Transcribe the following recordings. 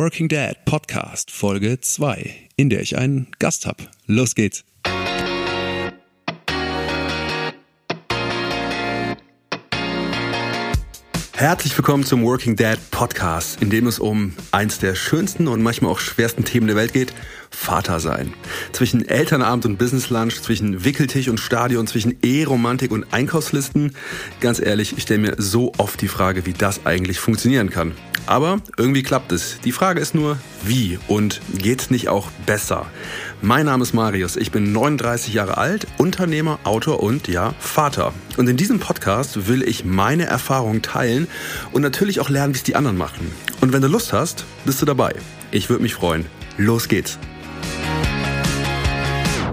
Working Dad Podcast Folge 2, in der ich einen Gast habe. Los geht's. Herzlich willkommen zum Working Dad Podcast, in dem es um eins der schönsten und manchmal auch schwersten Themen der Welt geht, Vater sein. Zwischen Elternabend und Business Lunch, zwischen Wickeltisch und Stadion, zwischen E-Romantik und Einkaufslisten. Ganz ehrlich, ich stelle mir so oft die Frage, wie das eigentlich funktionieren kann. Aber irgendwie klappt es. Die Frage ist nur, wie und geht's nicht auch besser? Mein Name ist Marius, ich bin 39 Jahre alt, Unternehmer, Autor und ja, Vater. Und in diesem Podcast will ich meine Erfahrungen teilen und natürlich auch lernen, wie es die anderen machen. Und wenn du Lust hast, bist du dabei. Ich würde mich freuen. Los geht's.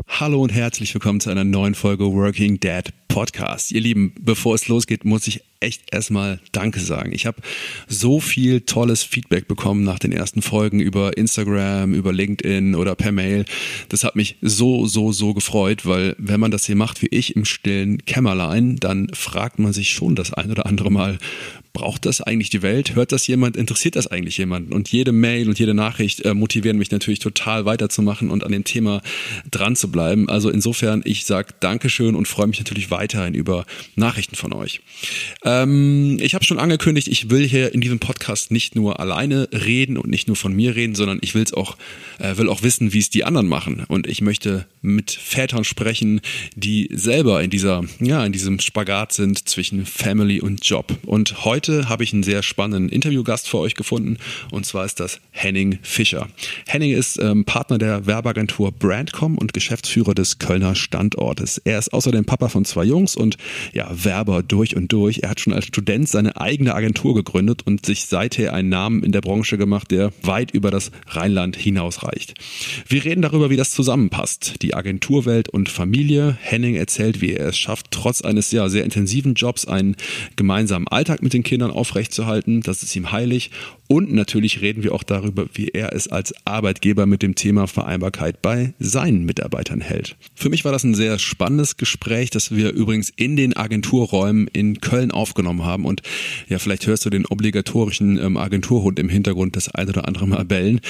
Hallo und herzlich willkommen zu einer neuen Folge Working Dad Podcast. Ihr Lieben, bevor es losgeht, muss ich echt erstmal Danke sagen. Ich habe so viel tolles Feedback bekommen nach den ersten Folgen über Instagram, über LinkedIn oder per Mail. Das hat mich so, so, so gefreut, weil wenn man das hier macht wie ich im stillen Kämmerlein, dann fragt man sich schon das ein oder andere Mal, braucht das eigentlich die Welt? Hört das jemand? Interessiert das eigentlich jemanden? Und jede Mail und jede Nachricht äh, motivieren mich natürlich total weiterzumachen und an dem Thema dran zu bleiben. Also insofern, ich sage Dankeschön und freue mich natürlich weiterhin über Nachrichten von euch. Ähm, ich habe schon angekündigt, ich will hier in diesem Podcast nicht nur alleine reden und nicht nur von mir reden, sondern ich will's auch, äh, will auch wissen, wie es die anderen machen. Und ich möchte mit Vätern sprechen, die selber in dieser, ja, in diesem Spagat sind zwischen Family und Job. Und heute habe ich einen sehr spannenden Interviewgast für euch gefunden. Und zwar ist das Henning Fischer. Henning ist ähm, Partner der Werbeagentur Brandcom und Geschäftsführer des Kölner Standortes. Er ist außerdem Papa von zwei Jungs und ja, Werber durch und durch. Er hat schon als Student seine eigene Agentur gegründet und sich seither einen Namen in der Branche gemacht, der weit über das Rheinland hinausreicht. Wir reden darüber, wie das zusammenpasst. Die Agenturwelt und Familie. Henning erzählt, wie er es schafft, trotz eines ja, sehr intensiven Jobs einen gemeinsamen Alltag mit den Kindern aufrechtzuerhalten. Das ist ihm heilig. Und natürlich reden wir auch darüber, wie er es als Arbeitgeber mit dem Thema Vereinbarkeit bei seinen Mitarbeitern hält. Für mich war das ein sehr spannendes Gespräch, das wir übrigens in den Agenturräumen in Köln aufgenommen haben. Und ja, vielleicht hörst du den obligatorischen ähm, Agenturhund im Hintergrund das ein oder andere Mal bellen.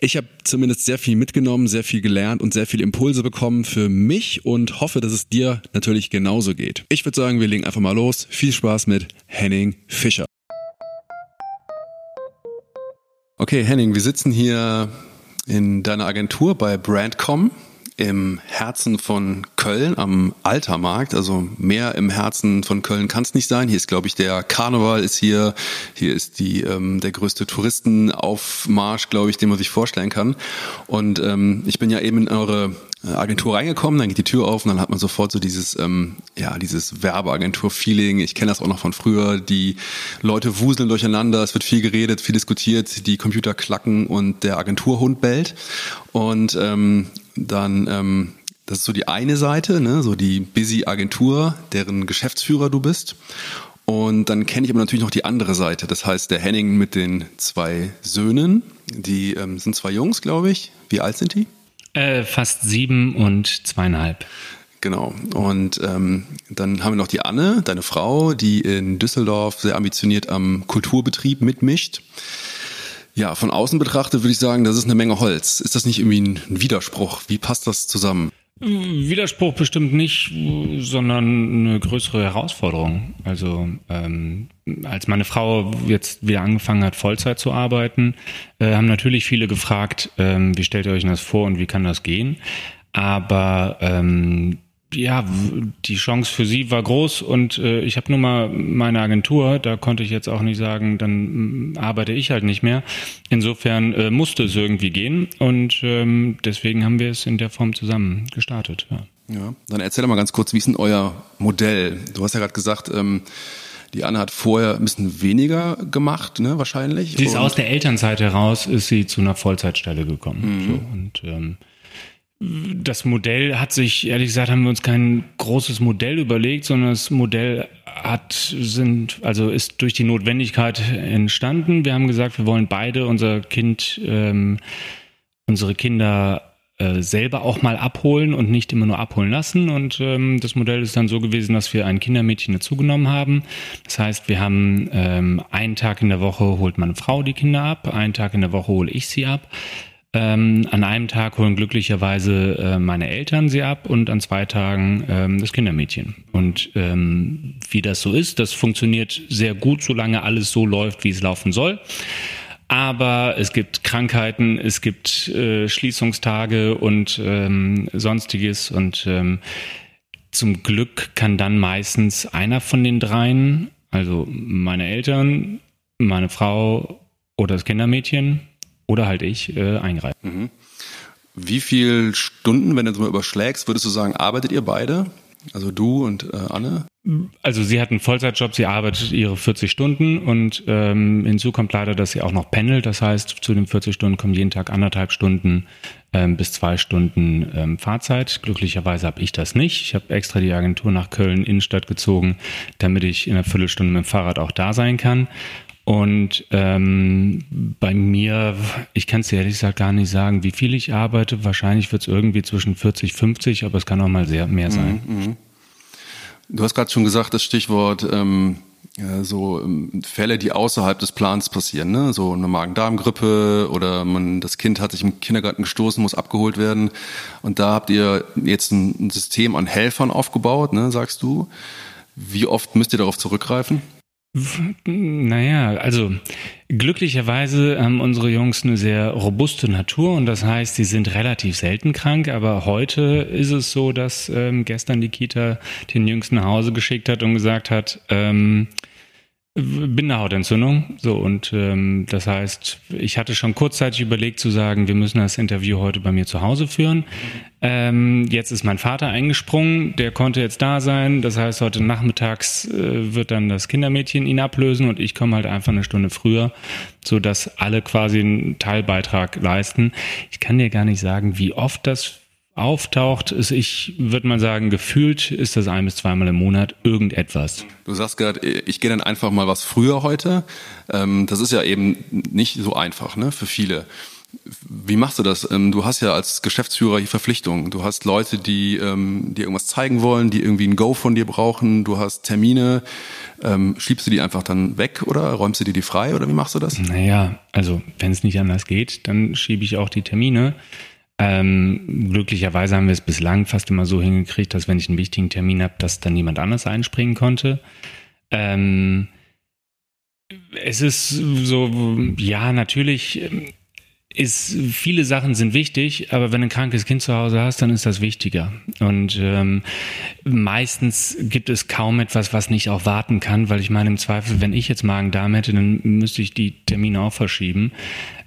Ich habe zumindest sehr viel mitgenommen, sehr viel gelernt und sehr viele Impulse bekommen für mich und hoffe, dass es dir natürlich genauso geht. Ich würde sagen, wir legen einfach mal los. Viel Spaß mit Henning Fischer. Okay, Henning, wir sitzen hier in deiner Agentur bei Brandcom im Herzen von Köln am Altermarkt, also mehr im Herzen von Köln kann es nicht sein. Hier ist, glaube ich, der Karneval ist hier, hier ist die ähm, der größte Touristenaufmarsch, glaube ich, den man sich vorstellen kann. Und ähm, ich bin ja eben in eure Agentur reingekommen, dann geht die Tür auf und dann hat man sofort so dieses, ähm, ja, dieses Werbeagentur-Feeling. Ich kenne das auch noch von früher. Die Leute wuseln durcheinander, es wird viel geredet, viel diskutiert, die Computer klacken und der Agenturhund bellt. Und ähm, dann, ähm, das ist so die eine Seite, ne, so die busy Agentur, deren Geschäftsführer du bist. Und dann kenne ich aber natürlich noch die andere Seite. Das heißt, der Henning mit den zwei Söhnen, die ähm, sind zwei Jungs, glaube ich. Wie alt sind die? Äh, fast sieben und zweieinhalb. Genau. Und ähm, dann haben wir noch die Anne, deine Frau, die in Düsseldorf sehr ambitioniert am Kulturbetrieb mitmischt. Ja, von außen betrachtet würde ich sagen, das ist eine Menge Holz. Ist das nicht irgendwie ein Widerspruch? Wie passt das zusammen? Widerspruch bestimmt nicht, sondern eine größere Herausforderung. Also ähm, als meine Frau jetzt wieder angefangen hat, Vollzeit zu arbeiten, äh, haben natürlich viele gefragt, ähm, wie stellt ihr euch das vor und wie kann das gehen? Aber ähm, ja, die Chance für sie war groß und äh, ich habe nur mal meine Agentur, da konnte ich jetzt auch nicht sagen, dann äh, arbeite ich halt nicht mehr. Insofern äh, musste es irgendwie gehen und ähm, deswegen haben wir es in der Form zusammen gestartet. Ja. ja, dann erzähl doch mal ganz kurz, wie ist denn euer Modell? Du hast ja gerade gesagt, ähm, die Anne hat vorher ein bisschen weniger gemacht, ne, wahrscheinlich. Sie ist aus der Elternzeit heraus, ist sie zu einer Vollzeitstelle gekommen. Mhm. So, und ähm, das Modell hat sich, ehrlich gesagt, haben wir uns kein großes Modell überlegt, sondern das Modell hat, sind, also ist durch die Notwendigkeit entstanden. Wir haben gesagt, wir wollen beide unser Kind, ähm, unsere Kinder äh, selber auch mal abholen und nicht immer nur abholen lassen. Und ähm, das Modell ist dann so gewesen, dass wir ein Kindermädchen dazugenommen haben. Das heißt, wir haben ähm, einen Tag in der Woche holt meine Frau die Kinder ab, einen Tag in der Woche hole ich sie ab. Ähm, an einem Tag holen glücklicherweise äh, meine Eltern sie ab und an zwei Tagen ähm, das Kindermädchen. Und ähm, wie das so ist, das funktioniert sehr gut, solange alles so läuft, wie es laufen soll. Aber es gibt Krankheiten, es gibt äh, Schließungstage und ähm, sonstiges. Und ähm, zum Glück kann dann meistens einer von den dreien, also meine Eltern, meine Frau oder das Kindermädchen oder halt ich, äh, eingreifen. Mhm. Wie viele Stunden, wenn du es mal überschlägst, würdest du sagen, arbeitet ihr beide? Also du und äh, Anne? Also sie hat einen Vollzeitjob, sie arbeitet ihre 40 Stunden und ähm, hinzu kommt leider, dass sie auch noch pendelt. Das heißt, zu den 40 Stunden kommen jeden Tag anderthalb Stunden ähm, bis zwei Stunden ähm, Fahrzeit. Glücklicherweise habe ich das nicht. Ich habe extra die Agentur nach Köln Innenstadt gezogen, damit ich in einer Viertelstunde mit dem Fahrrad auch da sein kann. Und ähm, bei mir, ich kann es dir ehrlich gesagt gar nicht sagen, wie viel ich arbeite. Wahrscheinlich wird es irgendwie zwischen 40, 50, aber es kann auch mal sehr mehr sein. Mhm, mhm. Du hast gerade schon gesagt, das Stichwort ähm, so ähm, Fälle, die außerhalb des Plans passieren, ne? so eine Magen-Darm-Grippe oder man, das Kind hat sich im Kindergarten gestoßen, muss abgeholt werden. Und da habt ihr jetzt ein System an Helfern aufgebaut, ne, sagst du. Wie oft müsst ihr darauf zurückgreifen? Naja, also glücklicherweise haben unsere Jungs eine sehr robuste Natur und das heißt, sie sind relativ selten krank, aber heute ist es so, dass ähm, gestern die Kita den Jüngsten nach Hause geschickt hat und gesagt hat, ähm, Binderhautentzündung. So, und ähm, das heißt, ich hatte schon kurzzeitig überlegt zu sagen, wir müssen das Interview heute bei mir zu Hause führen. Ähm, jetzt ist mein Vater eingesprungen, der konnte jetzt da sein. Das heißt, heute nachmittags äh, wird dann das Kindermädchen ihn ablösen und ich komme halt einfach eine Stunde früher, so dass alle quasi einen Teilbeitrag leisten. Ich kann dir gar nicht sagen, wie oft das auftaucht, ist, ich würde mal sagen, gefühlt ist das ein bis zweimal im Monat irgendetwas. Du sagst gerade, ich gehe dann einfach mal was früher heute. Ähm, das ist ja eben nicht so einfach ne, für viele. Wie machst du das? Ähm, du hast ja als Geschäftsführer die Verpflichtungen. Du hast Leute, die ähm, dir irgendwas zeigen wollen, die irgendwie ein Go von dir brauchen. Du hast Termine. schiebst du die einfach dann weg oder räumst du dir die frei oder wie machst du das? Naja, also wenn es nicht anders geht, dann schiebe ich auch die Termine. Ähm, glücklicherweise haben wir es bislang fast immer so hingekriegt, dass wenn ich einen wichtigen Termin habe, dass dann niemand anders einspringen konnte. Ähm, es ist so, ja, natürlich ähm, ist, viele Sachen sind wichtig, aber wenn du ein krankes Kind zu Hause hast, dann ist das wichtiger. Und ähm, meistens gibt es kaum etwas, was nicht auch warten kann, weil ich meine, im Zweifel, wenn ich jetzt Magen-Darm hätte, dann müsste ich die Termine auch verschieben.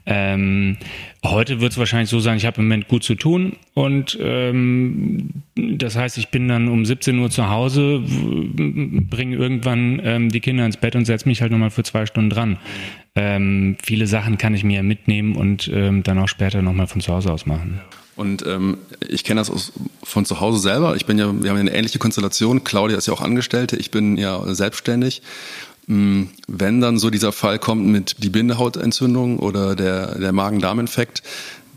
Ähm, heute wird es wahrscheinlich so sein, ich habe im Moment gut zu tun und ähm, das heißt, ich bin dann um 17 Uhr zu Hause, bringe irgendwann ähm, die Kinder ins Bett und setze mich halt nochmal für zwei Stunden dran. Ähm, viele Sachen kann ich mir mitnehmen und ähm, dann auch später nochmal von zu Hause aus machen. Und ähm, ich kenne das aus, von zu Hause selber. Ich bin ja, wir haben eine ähnliche Konstellation. Claudia ist ja auch Angestellte, ich bin ja selbstständig. Mm, wenn dann so dieser Fall kommt mit die Bindehautentzündung oder der, der Magen-Darm-Infekt,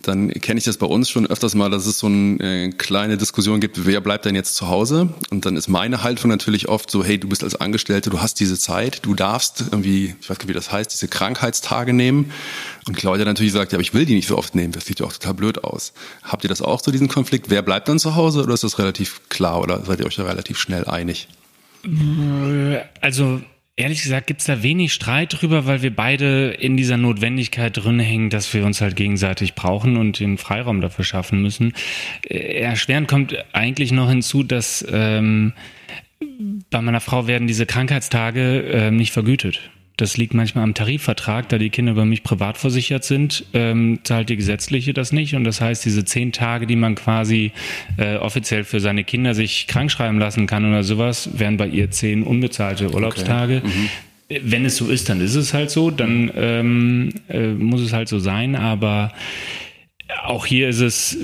dann kenne ich das bei uns schon öfters mal, dass es so eine äh, kleine Diskussion gibt, wer bleibt denn jetzt zu Hause? Und dann ist meine Haltung natürlich oft so, hey, du bist als Angestellte, du hast diese Zeit, du darfst irgendwie, ich weiß nicht, wie das heißt, diese Krankheitstage nehmen. Und Claudia natürlich sagt, ja, aber ich will die nicht so oft nehmen, das sieht ja auch total blöd aus. Habt ihr das auch so, diesen Konflikt? Wer bleibt dann zu Hause oder ist das relativ klar oder seid ihr euch da relativ schnell einig? Also Ehrlich gesagt gibt es da wenig Streit drüber, weil wir beide in dieser Notwendigkeit drin hängen, dass wir uns halt gegenseitig brauchen und den Freiraum dafür schaffen müssen. Äh, erschwerend kommt eigentlich noch hinzu, dass ähm, bei meiner Frau werden diese Krankheitstage äh, nicht vergütet. Das liegt manchmal am Tarifvertrag, da die Kinder über mich privat versichert sind, ähm, zahlt die gesetzliche das nicht. Und das heißt, diese zehn Tage, die man quasi äh, offiziell für seine Kinder sich krankschreiben lassen kann oder sowas, wären bei ihr zehn unbezahlte Urlaubstage. Okay. Mhm. Wenn es so ist, dann ist es halt so, dann ähm, äh, muss es halt so sein. Aber auch hier ist es,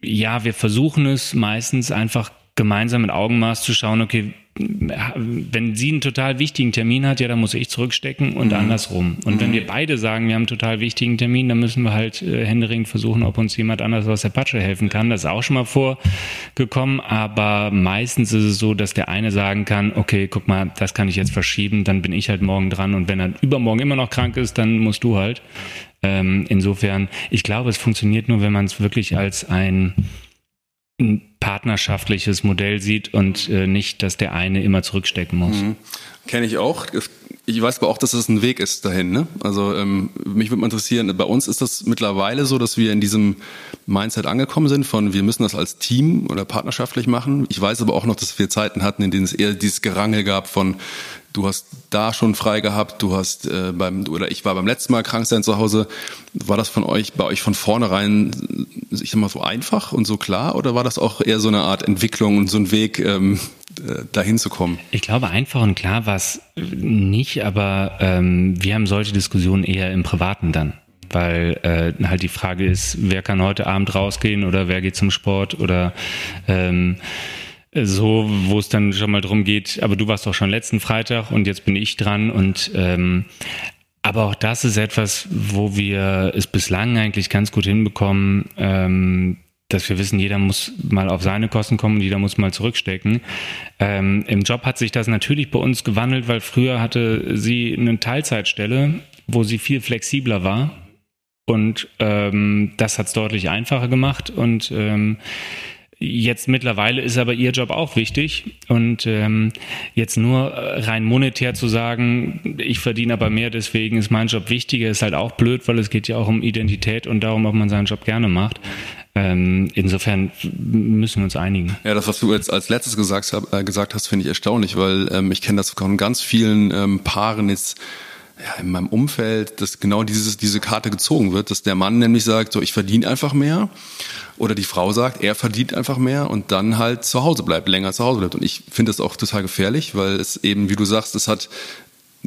ja, wir versuchen es meistens einfach gemeinsam mit Augenmaß zu schauen, okay, wenn sie einen total wichtigen Termin hat, ja, dann muss ich zurückstecken und mhm. andersrum. Und mhm. wenn wir beide sagen, wir haben einen total wichtigen Termin, dann müssen wir halt äh, händeringend versuchen, ob uns jemand anders aus der Patsche helfen kann. Das ist auch schon mal vorgekommen, aber meistens ist es so, dass der eine sagen kann, okay, guck mal, das kann ich jetzt verschieben, dann bin ich halt morgen dran und wenn er übermorgen immer noch krank ist, dann musst du halt. Ähm, insofern, ich glaube, es funktioniert nur, wenn man es wirklich als ein ein partnerschaftliches Modell sieht und äh, nicht, dass der eine immer zurückstecken muss. Mhm. Kenne ich auch. Ich weiß aber auch, dass es ein Weg ist dahin. Ne? Also ähm, mich würde mal interessieren, bei uns ist das mittlerweile so, dass wir in diesem Mindset angekommen sind von wir müssen das als Team oder partnerschaftlich machen. Ich weiß aber auch noch, dass wir Zeiten hatten, in denen es eher dieses Gerangel gab von du hast da schon frei gehabt, du hast äh, beim oder ich war beim letzten Mal krank sein zu Hause. War das von euch bei euch von vornherein, ich sag mal so einfach und so klar oder war das auch eher so eine Art Entwicklung und so ein Weg ähm, äh, dahin zu kommen? Ich glaube einfach und klar war es nicht, aber ähm, wir haben solche Diskussionen eher im Privaten dann weil äh, halt die Frage ist, wer kann heute Abend rausgehen oder wer geht zum Sport oder ähm, so, wo es dann schon mal drum geht, aber du warst doch schon letzten Freitag und jetzt bin ich dran und ähm, aber auch das ist etwas, wo wir es bislang eigentlich ganz gut hinbekommen, ähm, dass wir wissen, jeder muss mal auf seine Kosten kommen jeder muss mal zurückstecken. Ähm, Im Job hat sich das natürlich bei uns gewandelt, weil früher hatte sie eine Teilzeitstelle, wo sie viel flexibler war. Und ähm, das hat es deutlich einfacher gemacht. Und ähm, Jetzt mittlerweile ist aber ihr Job auch wichtig und ähm, jetzt nur rein monetär zu sagen, ich verdiene aber mehr, deswegen ist mein Job wichtiger, ist halt auch blöd, weil es geht ja auch um Identität und darum, ob man seinen Job gerne macht. Ähm, insofern müssen wir uns einigen. Ja, das, was du jetzt als letztes gesagt, äh, gesagt hast, finde ich erstaunlich, weil ähm, ich kenne das von ganz vielen ähm, Paaren jetzt ja, in meinem Umfeld, dass genau dieses, diese Karte gezogen wird, dass der Mann nämlich sagt, so ich verdiene einfach mehr oder die Frau sagt, er verdient einfach mehr und dann halt zu Hause bleibt, länger zu Hause bleibt. Und ich finde das auch total gefährlich, weil es eben, wie du sagst, es hat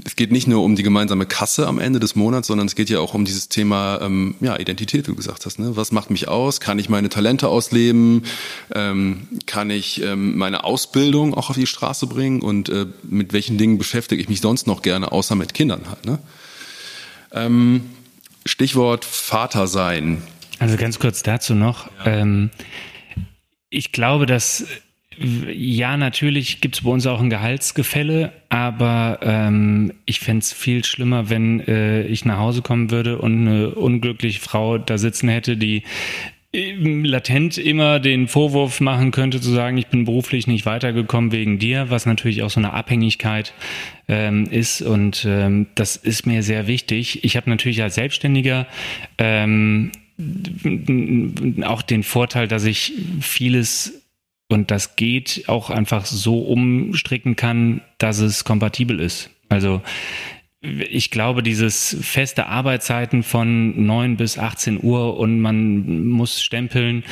es geht nicht nur um die gemeinsame Kasse am Ende des Monats, sondern es geht ja auch um dieses Thema ähm, ja, Identität, wie du gesagt hast. Ne? Was macht mich aus? Kann ich meine Talente ausleben? Ähm, kann ich ähm, meine Ausbildung auch auf die Straße bringen? Und äh, mit welchen Dingen beschäftige ich mich sonst noch gerne, außer mit Kindern halt? Ne? Ähm, Stichwort Vater sein. Also ganz kurz dazu noch. Ja. Ähm, ich glaube, dass ja, natürlich gibt es bei uns auch ein Gehaltsgefälle, aber ähm, ich fände es viel schlimmer, wenn äh, ich nach Hause kommen würde und eine unglückliche Frau da sitzen hätte, die ähm, latent immer den Vorwurf machen könnte, zu sagen, ich bin beruflich nicht weitergekommen wegen dir, was natürlich auch so eine Abhängigkeit ähm, ist und ähm, das ist mir sehr wichtig. Ich habe natürlich als Selbstständiger ähm, auch den Vorteil, dass ich vieles und das geht auch einfach so umstricken kann, dass es kompatibel ist. Also ich glaube, dieses feste Arbeitszeiten von 9 bis 18 Uhr und man muss stempeln,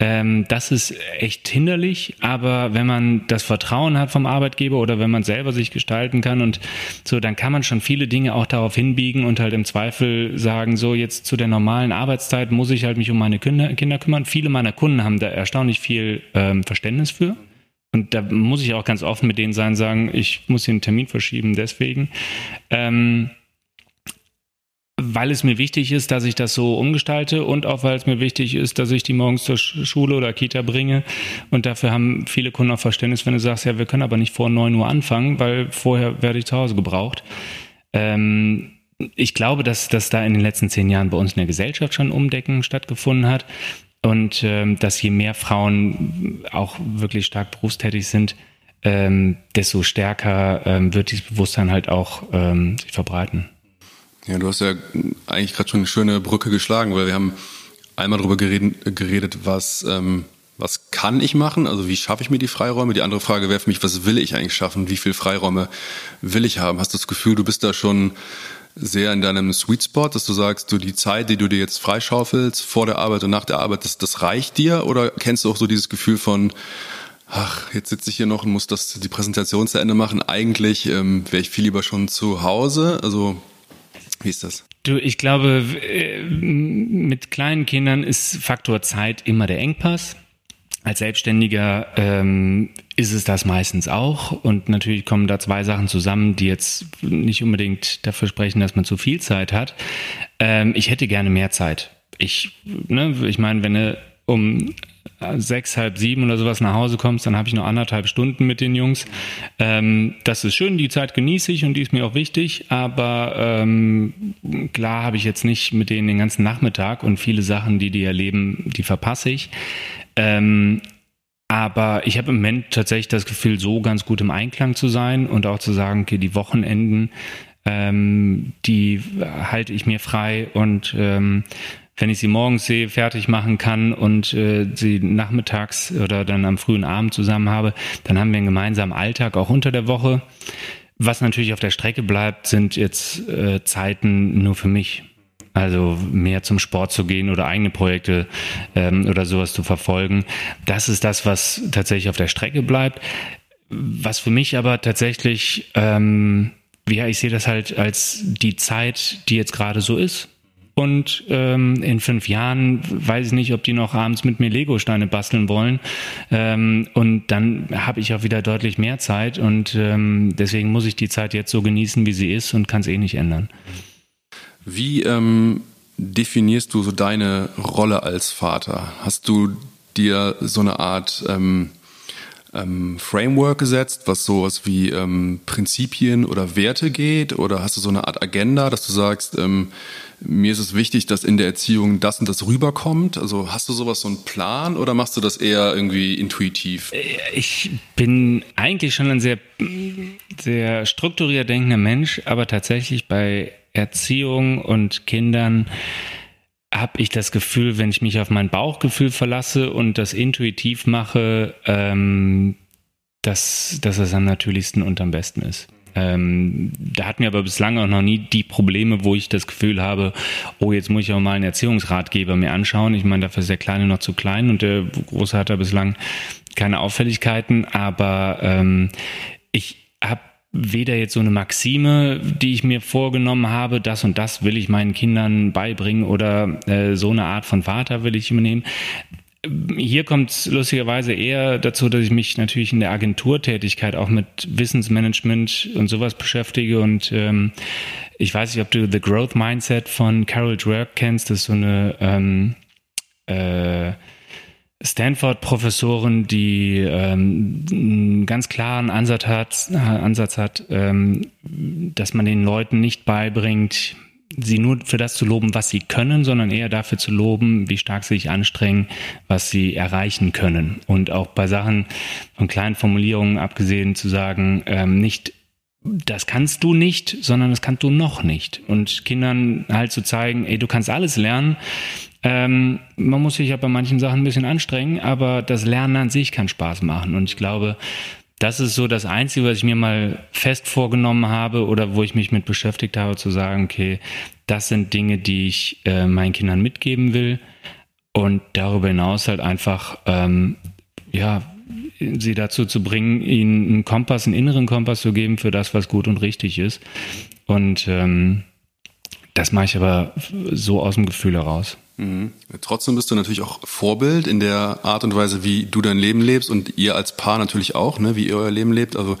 ähm, das ist echt hinderlich. Aber wenn man das Vertrauen hat vom Arbeitgeber oder wenn man selber sich gestalten kann und so, dann kann man schon viele Dinge auch darauf hinbiegen und halt im Zweifel sagen, so jetzt zu der normalen Arbeitszeit muss ich halt mich um meine Kinder, Kinder kümmern. Viele meiner Kunden haben da erstaunlich viel ähm, Verständnis für. Und da muss ich auch ganz offen mit denen sein, sagen, ich muss den Termin verschieben, deswegen. Ähm, weil es mir wichtig ist, dass ich das so umgestalte und auch weil es mir wichtig ist, dass ich die morgens zur Schule oder Kita bringe. Und dafür haben viele Kunden auch Verständnis, wenn du sagst, ja, wir können aber nicht vor 9 Uhr anfangen, weil vorher werde ich zu Hause gebraucht. Ähm, ich glaube, dass, dass da in den letzten zehn Jahren bei uns in der Gesellschaft schon Umdecken stattgefunden hat und ähm, dass je mehr Frauen auch wirklich stark berufstätig sind, ähm, desto stärker ähm, wird dieses Bewusstsein halt auch ähm, sich verbreiten. Ja, du hast ja eigentlich gerade schon eine schöne Brücke geschlagen, weil wir haben einmal darüber geredet, geredet was, ähm, was kann ich machen, also wie schaffe ich mir die Freiräume. Die andere Frage wäre für mich, was will ich eigentlich schaffen, wie viele Freiräume will ich haben. Hast du das Gefühl, du bist da schon sehr in deinem Sweet Spot, dass du sagst, du die Zeit, die du dir jetzt freischaufelst vor der Arbeit und nach der Arbeit, das, das reicht dir? Oder kennst du auch so dieses Gefühl von, ach, jetzt sitze ich hier noch und muss das die Präsentation zu Ende machen. Eigentlich ähm, wäre ich viel lieber schon zu Hause. Also wie ist das? Du, ich glaube, äh, mit kleinen Kindern ist Faktor Zeit immer der Engpass. Als Selbstständiger ähm, ist es das meistens auch. Und natürlich kommen da zwei Sachen zusammen, die jetzt nicht unbedingt dafür sprechen, dass man zu viel Zeit hat. Ähm, ich hätte gerne mehr Zeit. Ich, ne, ich meine, wenn du um sechs, halb sieben oder sowas nach Hause kommst, dann habe ich noch anderthalb Stunden mit den Jungs. Ähm, das ist schön, die Zeit genieße ich und die ist mir auch wichtig, aber ähm, klar habe ich jetzt nicht mit denen den ganzen Nachmittag und viele Sachen, die die erleben, die verpasse ich. Ähm, aber ich habe im Moment tatsächlich das Gefühl, so ganz gut im Einklang zu sein und auch zu sagen, okay, die Wochenenden, ähm, die halte ich mir frei und ähm, wenn ich sie morgens sehe, fertig machen kann und äh, sie nachmittags oder dann am frühen Abend zusammen habe, dann haben wir einen gemeinsamen Alltag auch unter der Woche. Was natürlich auf der Strecke bleibt, sind jetzt äh, Zeiten nur für mich. Also mehr zum Sport zu gehen oder eigene Projekte ähm, oder sowas zu verfolgen. Das ist das, was tatsächlich auf der Strecke bleibt. Was für mich aber tatsächlich, ähm, ja, ich sehe das halt als die Zeit, die jetzt gerade so ist. Und ähm, in fünf Jahren weiß ich nicht, ob die noch abends mit mir Lego-Steine basteln wollen. Ähm, und dann habe ich auch wieder deutlich mehr Zeit. Und ähm, deswegen muss ich die Zeit jetzt so genießen, wie sie ist und kann es eh nicht ändern. Wie ähm, definierst du so deine Rolle als Vater? Hast du dir so eine Art ähm, ähm, Framework gesetzt, was sowas wie ähm, Prinzipien oder Werte geht? Oder hast du so eine Art Agenda, dass du sagst, ähm, mir ist es wichtig, dass in der Erziehung das und das rüberkommt? Also hast du sowas, so einen Plan oder machst du das eher irgendwie intuitiv? Äh, ich bin eigentlich schon ein sehr, sehr strukturiert denkender Mensch, aber tatsächlich bei Erziehung und Kindern habe ich das Gefühl, wenn ich mich auf mein Bauchgefühl verlasse und das intuitiv mache, ähm, dass, dass es am natürlichsten und am besten ist. Ähm, da hatten wir aber bislang auch noch nie die Probleme, wo ich das Gefühl habe, oh, jetzt muss ich auch mal einen Erziehungsratgeber mir anschauen. Ich meine, dafür ist der Kleine noch zu klein und der Große hat da bislang keine Auffälligkeiten, aber ähm, ich habe weder jetzt so eine Maxime, die ich mir vorgenommen habe, das und das will ich meinen Kindern beibringen oder äh, so eine Art von Vater will ich übernehmen. Hier kommt es lustigerweise eher dazu, dass ich mich natürlich in der Agenturtätigkeit auch mit Wissensmanagement und sowas beschäftige und ähm, ich weiß nicht, ob du The Growth Mindset von Carol Dweck kennst. Das ist so eine ähm, äh, Stanford-Professorin, die ähm, einen ganz klaren Ansatz hat, Ansatz hat ähm, dass man den Leuten nicht beibringt, sie nur für das zu loben, was sie können, sondern eher dafür zu loben, wie stark sie sich anstrengen, was sie erreichen können. Und auch bei Sachen von kleinen Formulierungen abgesehen zu sagen, ähm, nicht das kannst du nicht, sondern das kannst du noch nicht. Und Kindern halt zu zeigen, ey, du kannst alles lernen, ähm, man muss sich ja bei manchen Sachen ein bisschen anstrengen, aber das Lernen an sich kann Spaß machen. Und ich glaube, das ist so das Einzige, was ich mir mal fest vorgenommen habe oder wo ich mich mit beschäftigt habe, zu sagen, okay, das sind Dinge, die ich äh, meinen Kindern mitgeben will. Und darüber hinaus halt einfach, ähm, ja, sie dazu zu bringen, ihnen einen Kompass, einen inneren Kompass zu geben für das, was gut und richtig ist. Und ähm, das mache ich aber so aus dem Gefühl heraus. Mhm. Trotzdem bist du natürlich auch Vorbild in der Art und Weise, wie du dein Leben lebst und ihr als Paar natürlich auch, ne, wie ihr euer Leben lebt. Also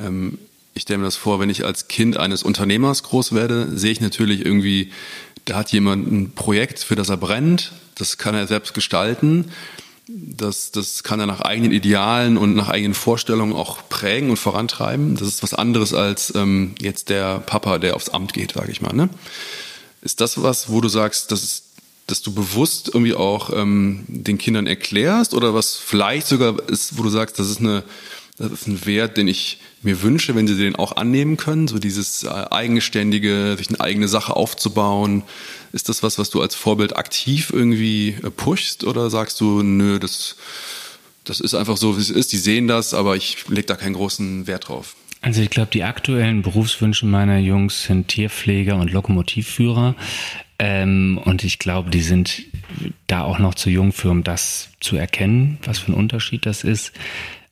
ähm, ich stelle mir das vor, wenn ich als Kind eines Unternehmers groß werde, sehe ich natürlich irgendwie, da hat jemand ein Projekt, für das er brennt, das kann er selbst gestalten. Das, das kann er nach eigenen Idealen und nach eigenen Vorstellungen auch prägen und vorantreiben. Das ist was anderes als ähm, jetzt der Papa, der aufs Amt geht, sage ich mal. Ne? Ist das was, wo du sagst, das ist dass du bewusst irgendwie auch ähm, den Kindern erklärst oder was vielleicht sogar ist, wo du sagst, das ist, eine, das ist ein Wert, den ich mir wünsche, wenn sie den auch annehmen können, so dieses äh, eigenständige, sich eine eigene Sache aufzubauen. Ist das was, was du als Vorbild aktiv irgendwie äh, pushst oder sagst du, nö, das, das ist einfach so, wie es ist, die sehen das, aber ich lege da keinen großen Wert drauf? Also ich glaube, die aktuellen Berufswünsche meiner Jungs sind Tierpfleger und Lokomotivführer. Ähm, und ich glaube, die sind da auch noch zu jung für, um das zu erkennen, was für ein Unterschied das ist.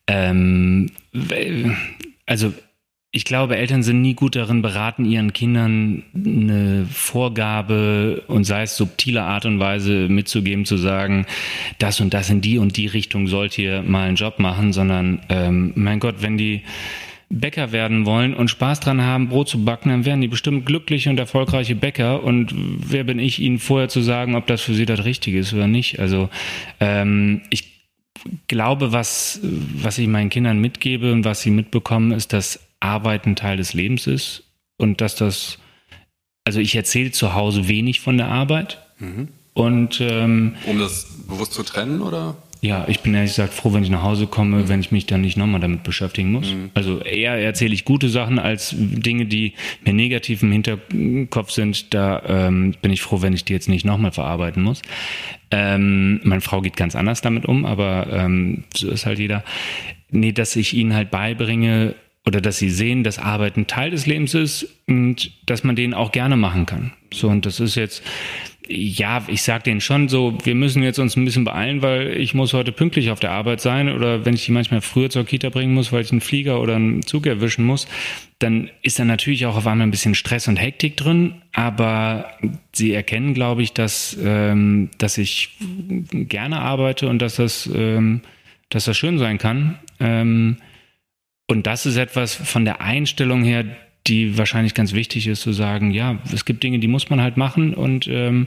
Ähm, also ich glaube, Eltern sind nie gut darin beraten, ihren Kindern eine Vorgabe und sei es subtile Art und Weise mitzugeben, zu sagen, das und das in die und die Richtung sollt ihr mal einen Job machen, sondern ähm, mein Gott, wenn die Bäcker werden wollen und Spaß dran haben, Brot zu backen, dann werden die bestimmt glückliche und erfolgreiche Bäcker. Und wer bin ich, ihnen vorher zu sagen, ob das für sie das Richtige ist oder nicht? Also ähm, ich glaube, was, was ich meinen Kindern mitgebe und was sie mitbekommen, ist, dass Arbeit ein Teil des Lebens ist und dass das, also ich erzähle zu Hause wenig von der Arbeit. Mhm. Und ähm, um das bewusst zu trennen, oder? Ja, ich bin ehrlich gesagt froh, wenn ich nach Hause komme, mhm. wenn ich mich dann nicht nochmal damit beschäftigen muss. Mhm. Also eher erzähle ich gute Sachen als Dinge, die mir negativ im Hinterkopf sind. Da ähm, bin ich froh, wenn ich die jetzt nicht nochmal verarbeiten muss. Ähm, meine Frau geht ganz anders damit um, aber ähm, so ist halt jeder. Nee, dass ich ihnen halt beibringe, oder dass sie sehen, dass Arbeit ein Teil des Lebens ist und dass man den auch gerne machen kann. So, und das ist jetzt, ja, ich sag denen schon so, wir müssen jetzt uns ein bisschen beeilen, weil ich muss heute pünktlich auf der Arbeit sein oder wenn ich die manchmal früher zur Kita bringen muss, weil ich einen Flieger oder einen Zug erwischen muss, dann ist da natürlich auch auf einmal ein bisschen Stress und Hektik drin, aber sie erkennen, glaube ich, dass, ähm, dass ich gerne arbeite und dass das, ähm, dass das schön sein kann. Ähm, und das ist etwas von der Einstellung her, die wahrscheinlich ganz wichtig ist, zu sagen, ja, es gibt Dinge, die muss man halt machen und ähm,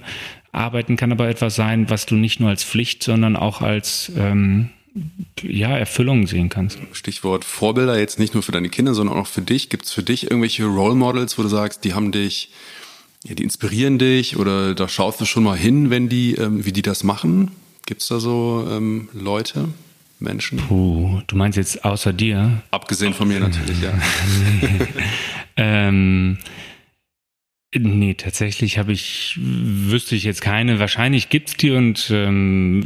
arbeiten kann aber etwas sein, was du nicht nur als Pflicht, sondern auch als ähm, ja, Erfüllung sehen kannst. Stichwort Vorbilder, jetzt nicht nur für deine Kinder, sondern auch für dich. Gibt es für dich irgendwelche Role Models, wo du sagst, die haben dich, ja, die inspirieren dich oder da schaust du schon mal hin, wenn die, ähm, wie die das machen? Gibt es da so ähm, Leute? Menschen? Puh, du meinst jetzt außer dir? Abgesehen von mir natürlich, ja. ähm, nee, tatsächlich habe ich, wüsste ich jetzt keine. Wahrscheinlich gibt's die und ähm,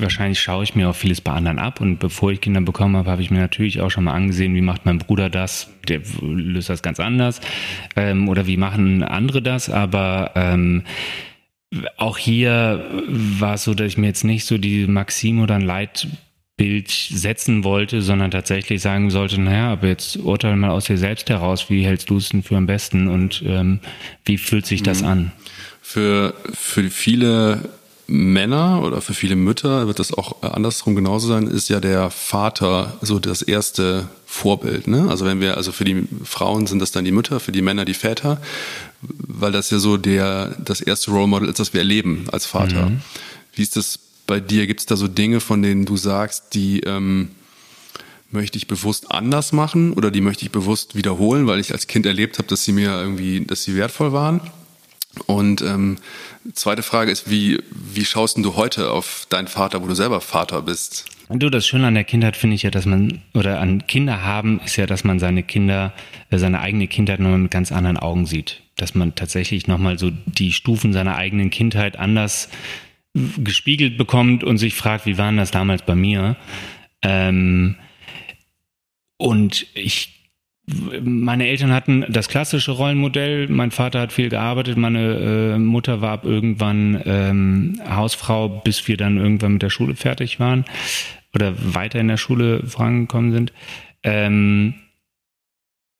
wahrscheinlich schaue ich mir auch vieles bei anderen ab. Und bevor ich Kinder bekommen habe, habe ich mir natürlich auch schon mal angesehen, wie macht mein Bruder das? Der löst das ganz anders. Ähm, oder wie machen andere das? Aber ähm, auch hier war es so, dass ich mir jetzt nicht so die Maxim oder ein Leit Bild setzen wollte, sondern tatsächlich sagen sollte, naja, aber jetzt urteile mal aus dir selbst heraus, wie hältst du es denn für am besten und ähm, wie fühlt sich das mhm. an? Für, für viele Männer oder für viele Mütter wird das auch andersrum genauso sein, ist ja der Vater so das erste Vorbild. Ne? Also wenn wir, also für die Frauen sind das dann die Mütter, für die Männer die Väter, weil das ja so der, das erste Role Model ist, das wir erleben als Vater. Mhm. Wie ist das bei dir? Gibt es da so Dinge, von denen du sagst, die ähm, möchte ich bewusst anders machen oder die möchte ich bewusst wiederholen, weil ich als Kind erlebt habe, dass sie mir irgendwie, dass sie wertvoll waren? Und ähm, zweite Frage ist, wie, wie schaust du heute auf deinen Vater, wo du selber Vater bist? Du, das Schöne an der Kindheit finde ich ja, dass man, oder an Kinder haben, ist ja, dass man seine Kinder, äh, seine eigene Kindheit nochmal mit ganz anderen Augen sieht. Dass man tatsächlich nochmal so die Stufen seiner eigenen Kindheit anders gespiegelt bekommt und sich fragt, wie war das damals bei mir? Ähm, und ich meine Eltern hatten das klassische Rollenmodell. Mein Vater hat viel gearbeitet, meine äh, Mutter war ab irgendwann ähm, Hausfrau, bis wir dann irgendwann mit der Schule fertig waren oder weiter in der Schule vorangekommen sind. Ähm,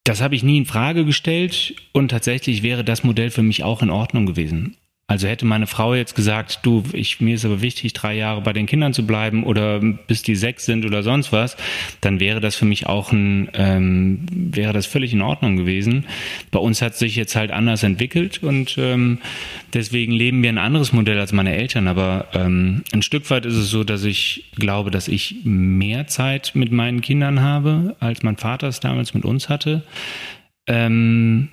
das habe ich nie in Frage gestellt und tatsächlich wäre das Modell für mich auch in Ordnung gewesen. Also hätte meine Frau jetzt gesagt, du, ich, mir ist aber wichtig, drei Jahre bei den Kindern zu bleiben oder bis die sechs sind oder sonst was, dann wäre das für mich auch ein, ähm, wäre das völlig in Ordnung gewesen. Bei uns hat sich jetzt halt anders entwickelt und ähm, deswegen leben wir ein anderes Modell als meine Eltern. Aber ähm, ein Stück weit ist es so, dass ich glaube, dass ich mehr Zeit mit meinen Kindern habe, als mein Vater es damals mit uns hatte. Ähm,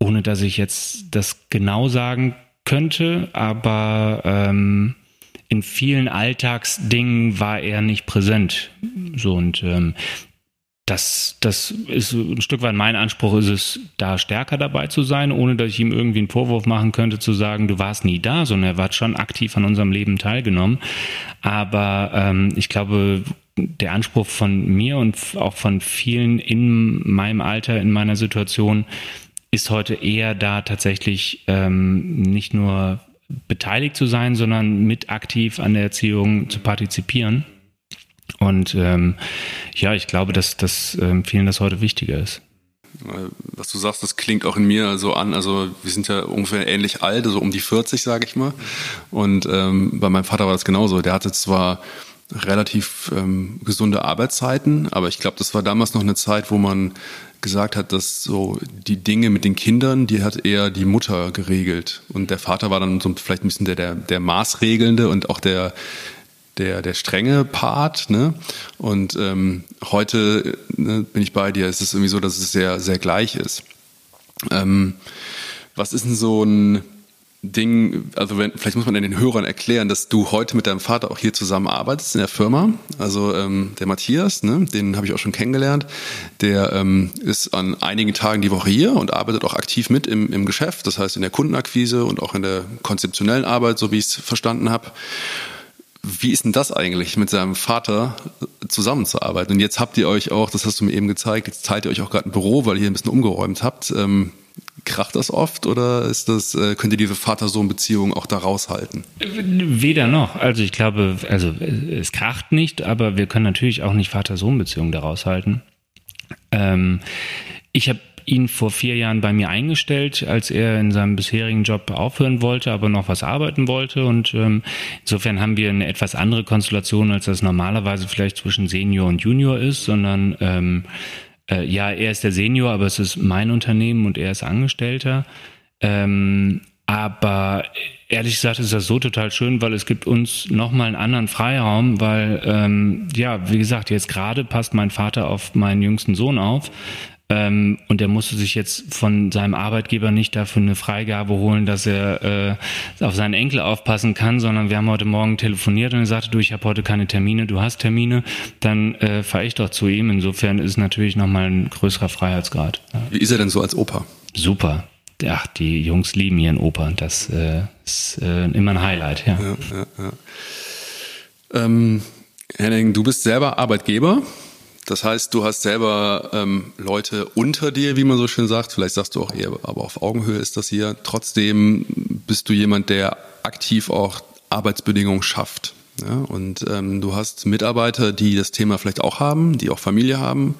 ohne dass ich jetzt das genau sagen könnte, aber ähm, in vielen Alltagsdingen war er nicht präsent. So und ähm, das, das ist ein Stück weit mein Anspruch, ist es, da stärker dabei zu sein, ohne dass ich ihm irgendwie einen Vorwurf machen könnte, zu sagen, du warst nie da, sondern er hat schon aktiv an unserem Leben teilgenommen. Aber ähm, ich glaube, der Anspruch von mir und auch von vielen in meinem Alter, in meiner Situation, ist heute eher da tatsächlich ähm, nicht nur beteiligt zu sein, sondern mit aktiv an der Erziehung zu partizipieren. Und ähm, ja, ich glaube, dass, dass ähm, vielen das heute wichtiger ist. Was du sagst, das klingt auch in mir so an. Also wir sind ja ungefähr ähnlich alt, also um die 40, sage ich mal. Und ähm, bei meinem Vater war das genauso. Der hatte zwar relativ ähm, gesunde Arbeitszeiten, aber ich glaube, das war damals noch eine Zeit, wo man gesagt hat, dass so die Dinge mit den Kindern, die hat eher die Mutter geregelt. Und der Vater war dann so vielleicht ein bisschen der, der, der Maßregelnde und auch der, der, der strenge Part. Ne? Und ähm, heute ne, bin ich bei dir. Es ist irgendwie so, dass es sehr, sehr gleich ist. Ähm, was ist denn so ein Ding, also wenn, vielleicht muss man den Hörern erklären, dass du heute mit deinem Vater auch hier zusammenarbeitest in der Firma. Also ähm, der Matthias, ne, den habe ich auch schon kennengelernt, der ähm, ist an einigen Tagen die Woche hier und arbeitet auch aktiv mit im, im Geschäft, das heißt in der Kundenakquise und auch in der konzeptionellen Arbeit, so wie ich es verstanden habe. Wie ist denn das eigentlich, mit seinem Vater zusammenzuarbeiten? Und jetzt habt ihr euch auch, das hast du mir eben gezeigt, jetzt teilt ihr euch auch gerade ein Büro, weil ihr ein bisschen umgeräumt habt. Ähm, kracht das oft oder ist das, äh, könnt ihr diese Vater-Sohn-Beziehung auch da raushalten? Weder noch. Also ich glaube, also es kracht nicht, aber wir können natürlich auch nicht Vater-Sohn-Beziehungen daraus halten. Ähm, ich habe ihn vor vier Jahren bei mir eingestellt, als er in seinem bisherigen Job aufhören wollte, aber noch was arbeiten wollte. Und ähm, insofern haben wir eine etwas andere Konstellation, als das normalerweise vielleicht zwischen Senior und Junior ist, sondern ähm, äh, ja, er ist der Senior, aber es ist mein Unternehmen und er ist Angestellter. Ähm, aber ehrlich gesagt ist das so total schön, weil es gibt uns nochmal einen anderen Freiraum, weil, ähm, ja, wie gesagt, jetzt gerade passt mein Vater auf meinen jüngsten Sohn auf. Ähm, und er musste sich jetzt von seinem Arbeitgeber nicht dafür eine Freigabe holen, dass er äh, auf seinen Enkel aufpassen kann, sondern wir haben heute Morgen telefoniert und er sagte, du, ich habe heute keine Termine, du hast Termine, dann äh, fahre ich doch zu ihm. Insofern ist es natürlich nochmal ein größerer Freiheitsgrad. Ja. Wie ist er denn so als Opa? Super. Ach, die Jungs lieben ihren Opa. Das äh, ist äh, immer ein Highlight, ja. ja, ja, ja. Ähm, Henning, du bist selber Arbeitgeber. Das heißt, du hast selber ähm, Leute unter dir, wie man so schön sagt. Vielleicht sagst du auch eher, aber auf Augenhöhe ist das hier. Trotzdem bist du jemand, der aktiv auch Arbeitsbedingungen schafft. Ja? Und ähm, du hast Mitarbeiter, die das Thema vielleicht auch haben, die auch Familie haben.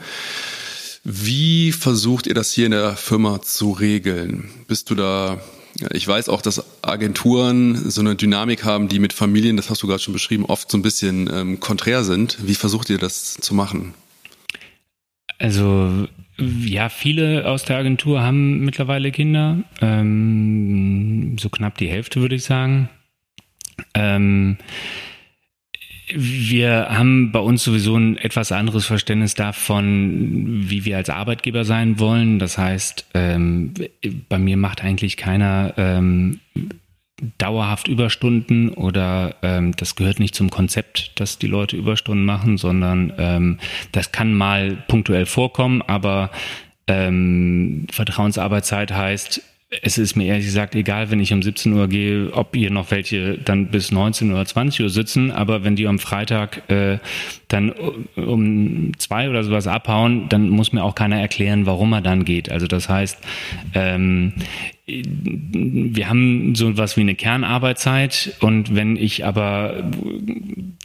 Wie versucht ihr das hier in der Firma zu regeln? Bist du da ich weiß auch, dass Agenturen so eine Dynamik haben, die mit Familien, das hast du gerade schon beschrieben, oft so ein bisschen ähm, konträr sind. Wie versucht ihr das zu machen? Also ja, viele aus der Agentur haben mittlerweile Kinder. Ähm, so knapp die Hälfte, würde ich sagen. Ähm, wir haben bei uns sowieso ein etwas anderes Verständnis davon, wie wir als Arbeitgeber sein wollen. Das heißt, ähm, bei mir macht eigentlich keiner ähm, dauerhaft Überstunden oder ähm, das gehört nicht zum Konzept, dass die Leute Überstunden machen, sondern ähm, das kann mal punktuell vorkommen, aber ähm, Vertrauensarbeitszeit heißt, es ist mir ehrlich gesagt egal, wenn ich um 17 Uhr gehe, ob ihr noch welche dann bis 19 oder 20 Uhr sitzen, aber wenn die am Freitag äh, dann um zwei oder sowas abhauen, dann muss mir auch keiner erklären, warum er dann geht. Also das heißt, ähm, wir haben so was wie eine Kernarbeitszeit und wenn ich aber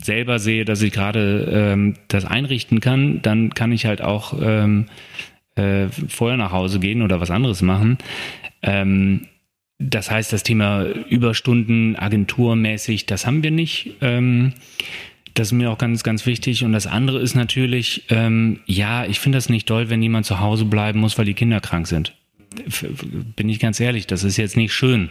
selber sehe, dass ich gerade ähm, das einrichten kann, dann kann ich halt auch ähm, äh, vorher nach Hause gehen oder was anderes machen. Ähm, das heißt, das Thema Überstunden, agenturmäßig, das haben wir nicht. Ähm, das ist mir auch ganz, ganz wichtig. Und das andere ist natürlich, ähm, ja, ich finde das nicht toll, wenn jemand zu Hause bleiben muss, weil die Kinder krank sind. Bin ich ganz ehrlich, das ist jetzt nicht schön.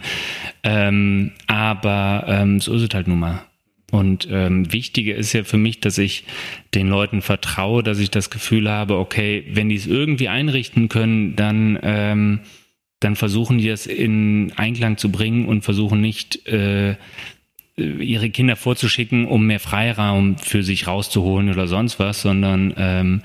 Ähm, aber ähm, so ist es halt nun mal. Und ähm, wichtiger ist ja für mich, dass ich den Leuten vertraue, dass ich das Gefühl habe, okay, wenn die es irgendwie einrichten können, dann ähm, dann versuchen die das in Einklang zu bringen und versuchen nicht äh, ihre Kinder vorzuschicken, um mehr Freiraum für sich rauszuholen oder sonst was, sondern ähm,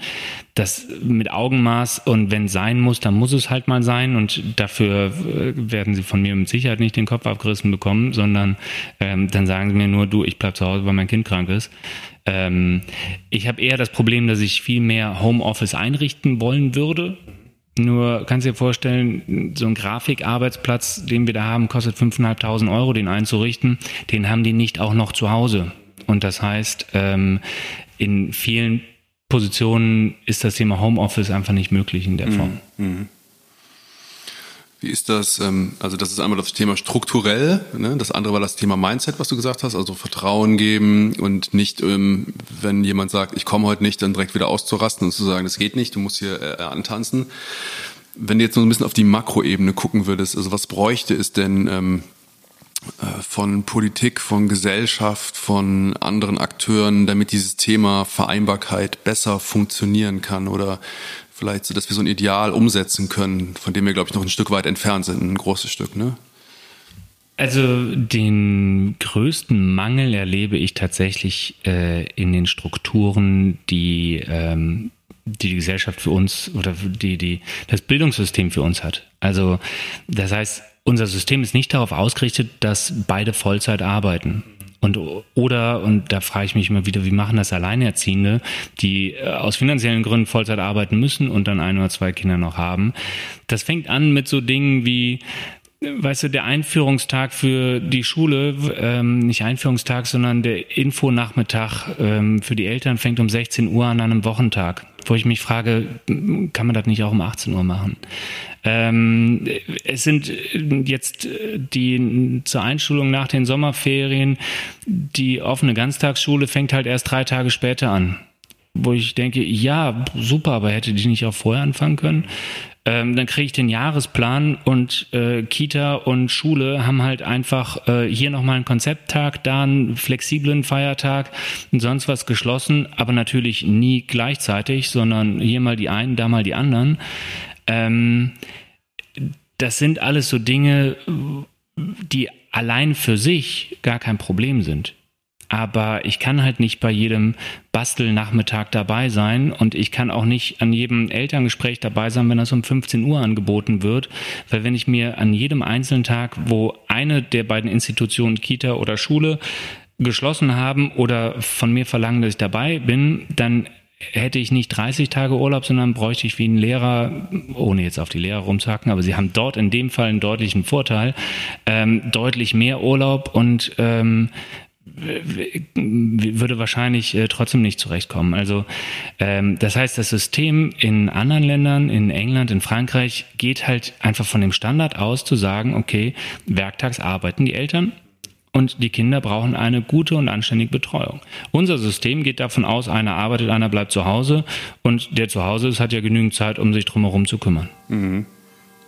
das mit Augenmaß. Und wenn sein muss, dann muss es halt mal sein. Und dafür äh, werden sie von mir mit Sicherheit nicht den Kopf abgerissen bekommen, sondern ähm, dann sagen sie mir nur, du, ich bleib zu Hause, weil mein Kind krank ist. Ähm, ich habe eher das Problem, dass ich viel mehr Homeoffice einrichten wollen würde, nur kannst du dir vorstellen, so ein Grafikarbeitsplatz, den wir da haben, kostet 5.500 Euro, den einzurichten. Den haben die nicht auch noch zu Hause. Und das heißt, ähm, in vielen Positionen ist das Thema Homeoffice einfach nicht möglich in der mhm. Form. Mhm. Wie ist das? Ähm, also das ist einmal das Thema strukturell. Ne? Das andere war das Thema Mindset, was du gesagt hast. Also Vertrauen geben und nicht, ähm, wenn jemand sagt, ich komme heute nicht, dann direkt wieder auszurasten und zu sagen, das geht nicht, du musst hier äh, antanzen. Wenn du jetzt noch ein bisschen auf die Makroebene gucken würdest, also was bräuchte es denn ähm, äh, von Politik, von Gesellschaft, von anderen Akteuren, damit dieses Thema Vereinbarkeit besser funktionieren kann? Oder vielleicht so, dass wir so ein Ideal umsetzen können, von dem wir, glaube ich, noch ein Stück weit entfernt sind, ein großes Stück, ne? Also den größten Mangel erlebe ich tatsächlich äh, in den Strukturen, die, ähm, die die Gesellschaft für uns oder die, die das Bildungssystem für uns hat. Also das heißt, unser System ist nicht darauf ausgerichtet, dass beide Vollzeit arbeiten. Und oder, und da frage ich mich immer wieder, wie machen das Alleinerziehende, die äh, aus finanziellen Gründen Vollzeit arbeiten müssen und dann ein oder zwei Kinder noch haben. Das fängt an mit so Dingen wie, weißt du, der Einführungstag für die Schule, ähm, nicht Einführungstag, sondern der Infonachmittag ähm, für die Eltern fängt um 16 Uhr an einem Wochentag, wo ich mich frage, kann man das nicht auch um 18 Uhr machen? Ähm, es sind jetzt die zur Einschulung nach den Sommerferien, die offene Ganztagsschule fängt halt erst drei Tage später an. Wo ich denke, ja, super, aber hätte die nicht auch vorher anfangen können? Ähm, dann kriege ich den Jahresplan und äh, Kita und Schule haben halt einfach äh, hier nochmal einen Konzepttag, da einen flexiblen Feiertag und sonst was geschlossen, aber natürlich nie gleichzeitig, sondern hier mal die einen, da mal die anderen. Ähm, das sind alles so Dinge, die allein für sich gar kein Problem sind. Aber ich kann halt nicht bei jedem Bastelnachmittag dabei sein und ich kann auch nicht an jedem Elterngespräch dabei sein, wenn das um 15 Uhr angeboten wird. Weil wenn ich mir an jedem einzelnen Tag, wo eine der beiden Institutionen, Kita oder Schule, geschlossen haben oder von mir verlangen, dass ich dabei bin, dann hätte ich nicht 30 Tage Urlaub, sondern bräuchte ich wie ein Lehrer, ohne jetzt auf die Lehrer rumzuhacken, aber sie haben dort in dem Fall einen deutlichen Vorteil, ähm, deutlich mehr Urlaub und ähm, würde wahrscheinlich äh, trotzdem nicht zurechtkommen. Also ähm, das heißt, das System in anderen Ländern, in England, in Frankreich, geht halt einfach von dem Standard aus zu sagen, okay, werktags arbeiten die Eltern, und die Kinder brauchen eine gute und anständige Betreuung. Unser System geht davon aus, einer arbeitet, einer bleibt zu Hause und der zu Hause ist, hat ja genügend Zeit, um sich drumherum zu kümmern. Mhm.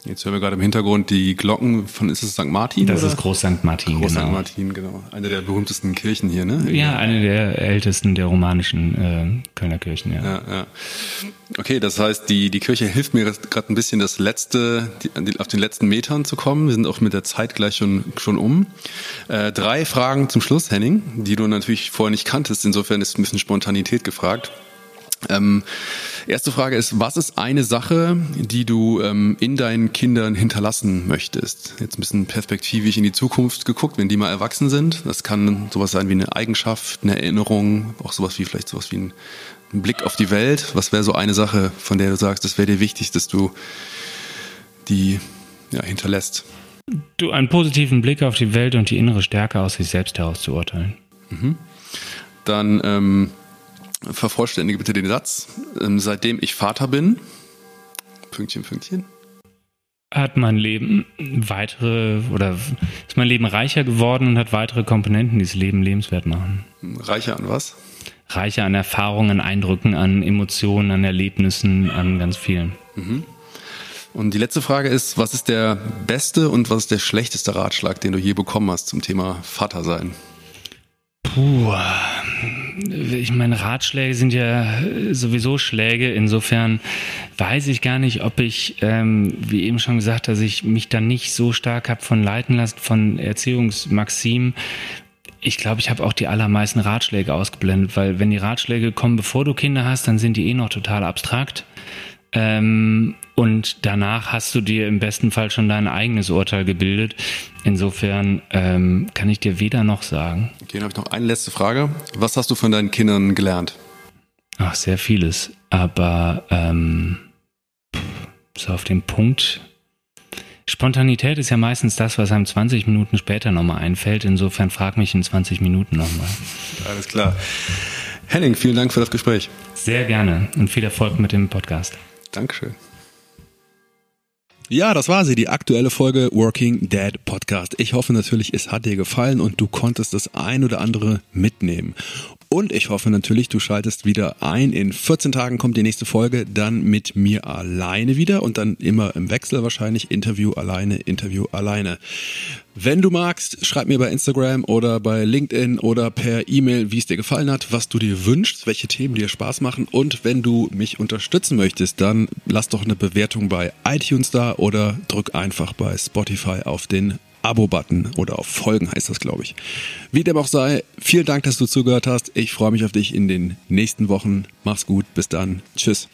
Jetzt hören wir gerade im Hintergrund die Glocken von, ist es St. Martin? Das oder? ist Groß St. Martin, Groß genau. St. Martin, genau. Eine der berühmtesten Kirchen hier, ne? Ja, eine der ältesten der romanischen äh, Kölner Kirchen, ja. ja, ja. Okay, das heißt, die, die Kirche hilft mir gerade ein bisschen, das letzte, die, auf den letzten Metern zu kommen. Wir sind auch mit der Zeit gleich schon, schon um. Äh, drei Fragen zum Schluss, Henning, die du natürlich vorher nicht kanntest. Insofern ist ein bisschen Spontanität gefragt. Ähm, erste Frage ist, was ist eine Sache, die du ähm, in deinen Kindern hinterlassen möchtest? Jetzt ein bisschen perspektivisch in die Zukunft geguckt, wenn die mal erwachsen sind. Das kann sowas sein wie eine Eigenschaft, eine Erinnerung, auch sowas wie vielleicht sowas wie ein, ein Blick auf die Welt. Was wäre so eine Sache, von der du sagst, das wäre dir wichtig, dass du die ja, hinterlässt? Du einen positiven Blick auf die Welt und die innere Stärke aus sich selbst heraus zu urteilen. Mhm. Dann ähm, Vervollständige bitte den Satz. Ähm, seitdem ich Vater bin, Pünktchen, Pünktchen. Hat mein Leben weitere oder ist mein Leben reicher geworden und hat weitere Komponenten, die das Leben lebenswert machen. Reicher an was? Reicher an Erfahrungen, Eindrücken, an Emotionen, an Erlebnissen, an ganz vielen. Mhm. Und die letzte Frage ist, was ist der beste und was ist der schlechteste Ratschlag, den du je bekommen hast zum Thema Vater sein? Puh, ich meine, Ratschläge sind ja sowieso Schläge. Insofern weiß ich gar nicht, ob ich, ähm, wie eben schon gesagt, dass ich mich da nicht so stark habe von leiten lassen, von Erziehungsmaximen. Ich glaube, ich habe auch die allermeisten Ratschläge ausgeblendet, weil wenn die Ratschläge kommen, bevor du Kinder hast, dann sind die eh noch total abstrakt. Ähm, und danach hast du dir im besten Fall schon dein eigenes Urteil gebildet. Insofern ähm, kann ich dir weder noch sagen. Okay, dann habe ich noch eine letzte Frage. Was hast du von deinen Kindern gelernt? Ach, sehr vieles. Aber ähm, so auf den Punkt. Spontanität ist ja meistens das, was einem 20 Minuten später nochmal einfällt. Insofern frag mich in 20 Minuten nochmal. Alles klar. Henning, vielen Dank für das Gespräch. Sehr gerne und viel Erfolg mit dem Podcast. Dankeschön. Ja, das war sie, die aktuelle Folge Working Dead Podcast. Ich hoffe natürlich, es hat dir gefallen und du konntest das ein oder andere mitnehmen. Und ich hoffe natürlich, du schaltest wieder ein. In 14 Tagen kommt die nächste Folge, dann mit mir alleine wieder und dann immer im Wechsel wahrscheinlich Interview alleine, Interview alleine. Wenn du magst, schreib mir bei Instagram oder bei LinkedIn oder per E-Mail, wie es dir gefallen hat, was du dir wünschst, welche Themen dir Spaß machen. Und wenn du mich unterstützen möchtest, dann lass doch eine Bewertung bei iTunes da oder drück einfach bei Spotify auf den Abo-Button oder auf Folgen heißt das, glaube ich. Wie dem auch sei, vielen Dank, dass du zugehört hast. Ich freue mich auf dich in den nächsten Wochen. Mach's gut. Bis dann. Tschüss.